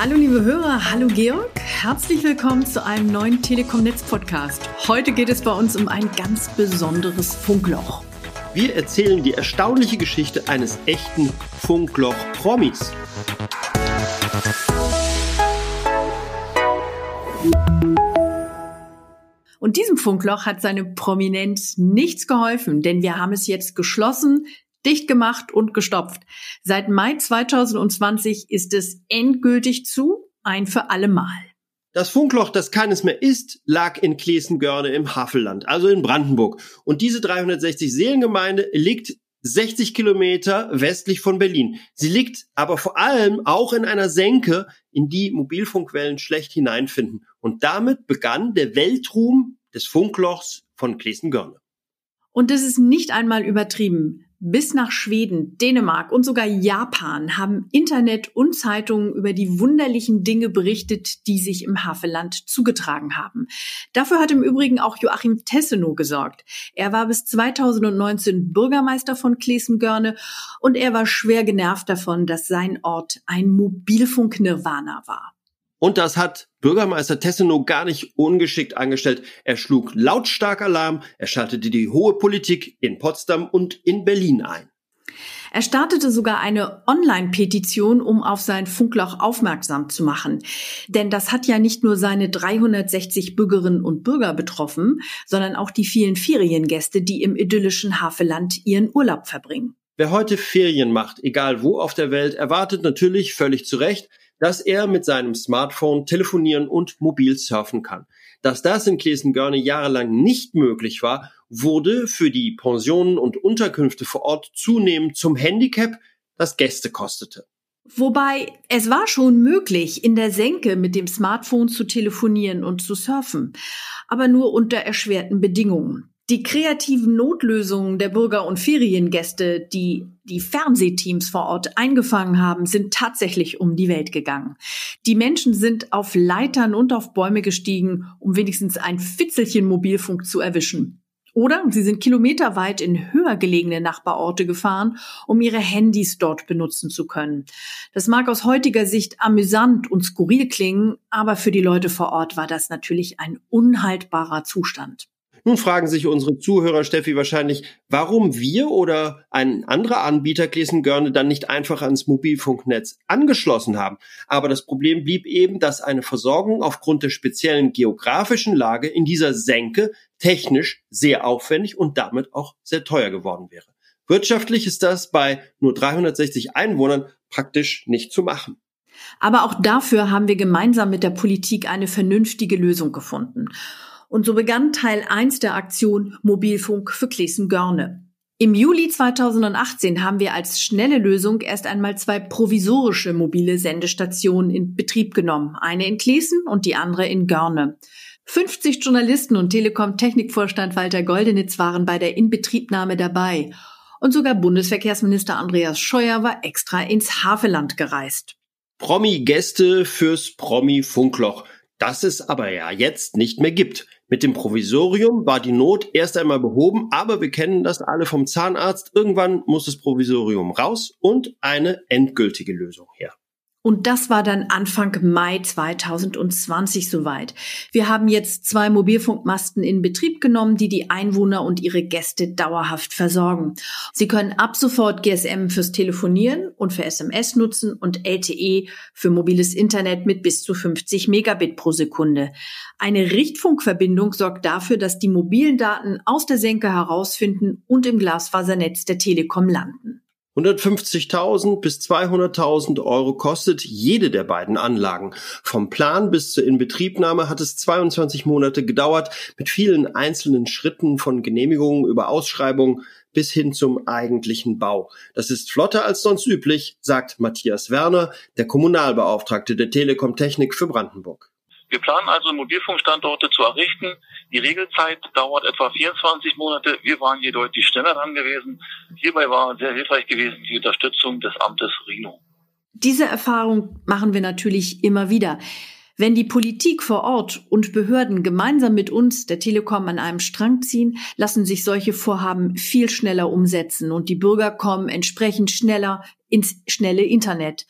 Hallo liebe Hörer, hallo Georg. Herzlich willkommen zu einem neuen Telekom-Netz-Podcast. Heute geht es bei uns um ein ganz besonderes Funkloch. Wir erzählen die erstaunliche Geschichte eines echten Funkloch-Promis. Und diesem Funkloch hat seine Prominenz nichts geholfen, denn wir haben es jetzt geschlossen, dicht gemacht und gestopft. Seit Mai 2020 ist es endgültig zu, ein für alle Mal. Das Funkloch, das keines mehr ist, lag in Klesengörne im Havelland, also in Brandenburg. Und diese 360 Seelengemeinde liegt 60 Kilometer westlich von Berlin. Sie liegt aber vor allem auch in einer Senke, in die Mobilfunkwellen schlecht hineinfinden. Und damit begann der Weltruhm des Funklochs von Klesengörne. Und das ist nicht einmal übertrieben. Bis nach Schweden, Dänemark und sogar Japan haben Internet und Zeitungen über die wunderlichen Dinge berichtet, die sich im Havelland zugetragen haben. Dafür hat im Übrigen auch Joachim Tessenow gesorgt. Er war bis 2019 Bürgermeister von Klesengörne und er war schwer genervt davon, dass sein Ort ein Mobilfunk-Nirvana war. Und das hat Bürgermeister Tessenow gar nicht ungeschickt angestellt. Er schlug lautstark Alarm, er schaltete die hohe Politik in Potsdam und in Berlin ein. Er startete sogar eine Online-Petition, um auf sein Funkloch aufmerksam zu machen. Denn das hat ja nicht nur seine 360 Bürgerinnen und Bürger betroffen, sondern auch die vielen Feriengäste, die im idyllischen Havelland ihren Urlaub verbringen. Wer heute Ferien macht, egal wo auf der Welt, erwartet natürlich völlig zu Recht, dass er mit seinem Smartphone telefonieren und mobil surfen kann. Dass das in Klesengörne jahrelang nicht möglich war, wurde für die Pensionen und Unterkünfte vor Ort zunehmend zum Handicap, das Gäste kostete. Wobei es war schon möglich, in der Senke mit dem Smartphone zu telefonieren und zu surfen, aber nur unter erschwerten Bedingungen. Die kreativen Notlösungen der Bürger und Feriengäste, die die Fernsehteams vor Ort eingefangen haben, sind tatsächlich um die Welt gegangen. Die Menschen sind auf Leitern und auf Bäume gestiegen, um wenigstens ein Fitzelchen Mobilfunk zu erwischen. Oder sie sind kilometerweit in höher gelegene Nachbarorte gefahren, um ihre Handys dort benutzen zu können. Das mag aus heutiger Sicht amüsant und skurril klingen, aber für die Leute vor Ort war das natürlich ein unhaltbarer Zustand. Nun fragen sich unsere Zuhörer, Steffi, wahrscheinlich, warum wir oder ein anderer Anbieter Görne dann nicht einfach ans Mobilfunknetz angeschlossen haben. Aber das Problem blieb eben, dass eine Versorgung aufgrund der speziellen geografischen Lage in dieser Senke technisch sehr aufwendig und damit auch sehr teuer geworden wäre. Wirtschaftlich ist das bei nur 360 Einwohnern praktisch nicht zu machen. Aber auch dafür haben wir gemeinsam mit der Politik eine vernünftige Lösung gefunden. Und so begann Teil 1 der Aktion Mobilfunk für Klesen-Görne. Im Juli 2018 haben wir als schnelle Lösung erst einmal zwei provisorische mobile Sendestationen in Betrieb genommen. Eine in Klesen und die andere in Görne. 50 Journalisten und Telekom-Technikvorstand Walter Goldenitz waren bei der Inbetriebnahme dabei. Und sogar Bundesverkehrsminister Andreas Scheuer war extra ins Havelland gereist. Promi-Gäste fürs Promi-Funkloch das es aber ja jetzt nicht mehr gibt. Mit dem Provisorium war die Not erst einmal behoben, aber wir kennen das alle vom Zahnarzt. Irgendwann muss das Provisorium raus und eine endgültige Lösung her. Und das war dann Anfang Mai 2020 soweit. Wir haben jetzt zwei Mobilfunkmasten in Betrieb genommen, die die Einwohner und ihre Gäste dauerhaft versorgen. Sie können ab sofort GSM fürs Telefonieren und für SMS nutzen und LTE für mobiles Internet mit bis zu 50 Megabit pro Sekunde. Eine Richtfunkverbindung sorgt dafür, dass die mobilen Daten aus der Senke herausfinden und im Glasfasernetz der Telekom landen. 150.000 bis 200.000 Euro kostet jede der beiden Anlagen. Vom Plan bis zur Inbetriebnahme hat es 22 Monate gedauert, mit vielen einzelnen Schritten von Genehmigungen über Ausschreibung bis hin zum eigentlichen Bau. Das ist flotter als sonst üblich, sagt Matthias Werner, der Kommunalbeauftragte der Telekom Technik für Brandenburg. Wir planen also Mobilfunkstandorte zu errichten. Die Regelzeit dauert etwa 24 Monate. Wir waren hier deutlich schneller dran gewesen. Hierbei war sehr hilfreich gewesen die Unterstützung des Amtes Rino. Diese Erfahrung machen wir natürlich immer wieder. Wenn die Politik vor Ort und Behörden gemeinsam mit uns, der Telekom, an einem Strang ziehen, lassen sich solche Vorhaben viel schneller umsetzen und die Bürger kommen entsprechend schneller ins schnelle Internet.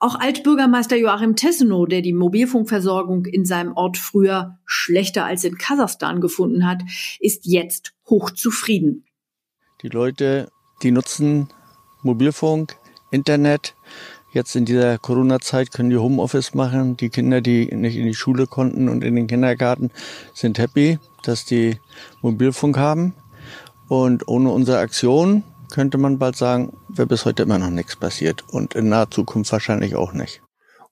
Auch Altbürgermeister Joachim Tessenow, der die Mobilfunkversorgung in seinem Ort früher schlechter als in Kasachstan gefunden hat, ist jetzt hochzufrieden. Die Leute, die nutzen Mobilfunk, Internet. Jetzt in dieser Corona-Zeit können die Homeoffice machen. Die Kinder, die nicht in die Schule konnten und in den Kindergarten, sind happy, dass die Mobilfunk haben. Und ohne unsere Aktion könnte man bald sagen, wäre bis heute immer noch nichts passiert und in naher Zukunft wahrscheinlich auch nicht.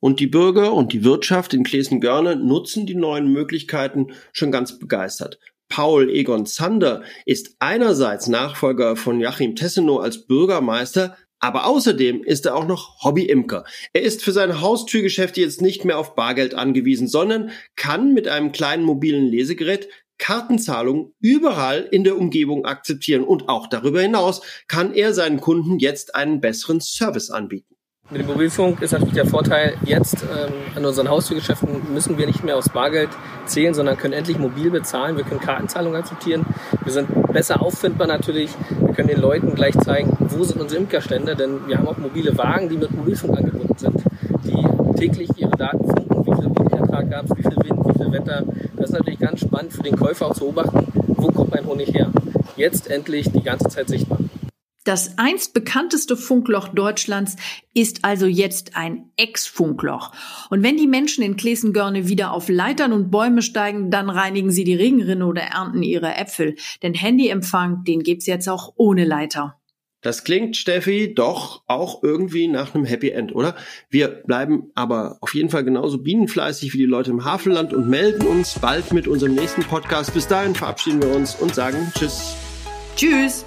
Und die Bürger und die Wirtschaft in Klesen-Görne nutzen die neuen Möglichkeiten schon ganz begeistert. Paul Egon Zander ist einerseits Nachfolger von Joachim Tessenow als Bürgermeister, aber außerdem ist er auch noch Hobby-Imker. Er ist für seine Haustürgeschäfte jetzt nicht mehr auf Bargeld angewiesen, sondern kann mit einem kleinen mobilen Lesegerät Kartenzahlung überall in der Umgebung akzeptieren und auch darüber hinaus kann er seinen Kunden jetzt einen besseren Service anbieten. Mit dem Mobilfunk ist natürlich der Vorteil, jetzt ähm, an unseren Haustürgeschäften müssen wir nicht mehr aufs Bargeld zählen, sondern können endlich mobil bezahlen. Wir können Kartenzahlungen akzeptieren. Wir sind besser auffindbar natürlich. Wir können den Leuten gleich zeigen, wo sind unsere Imkerstände, denn wir haben auch mobile Wagen, die mit Mobilfunk angebunden sind, die täglich ihre Daten funken, wie viel Honigertrag gab es, wie viel Wind, wie viel Wetter. Das ist natürlich ganz spannend für den Käufer auch zu beobachten, wo kommt mein Honig her. Jetzt endlich die ganze Zeit sichtbar. Das einst bekannteste Funkloch Deutschlands ist also jetzt ein Ex-Funkloch. Und wenn die Menschen in Klesengörne wieder auf Leitern und Bäume steigen, dann reinigen sie die Regenrinne oder ernten ihre Äpfel. Denn Handyempfang, den gibt's jetzt auch ohne Leiter. Das klingt, Steffi, doch auch irgendwie nach einem Happy End, oder? Wir bleiben aber auf jeden Fall genauso bienenfleißig wie die Leute im Havelland und melden uns bald mit unserem nächsten Podcast. Bis dahin verabschieden wir uns und sagen Tschüss. Tschüss.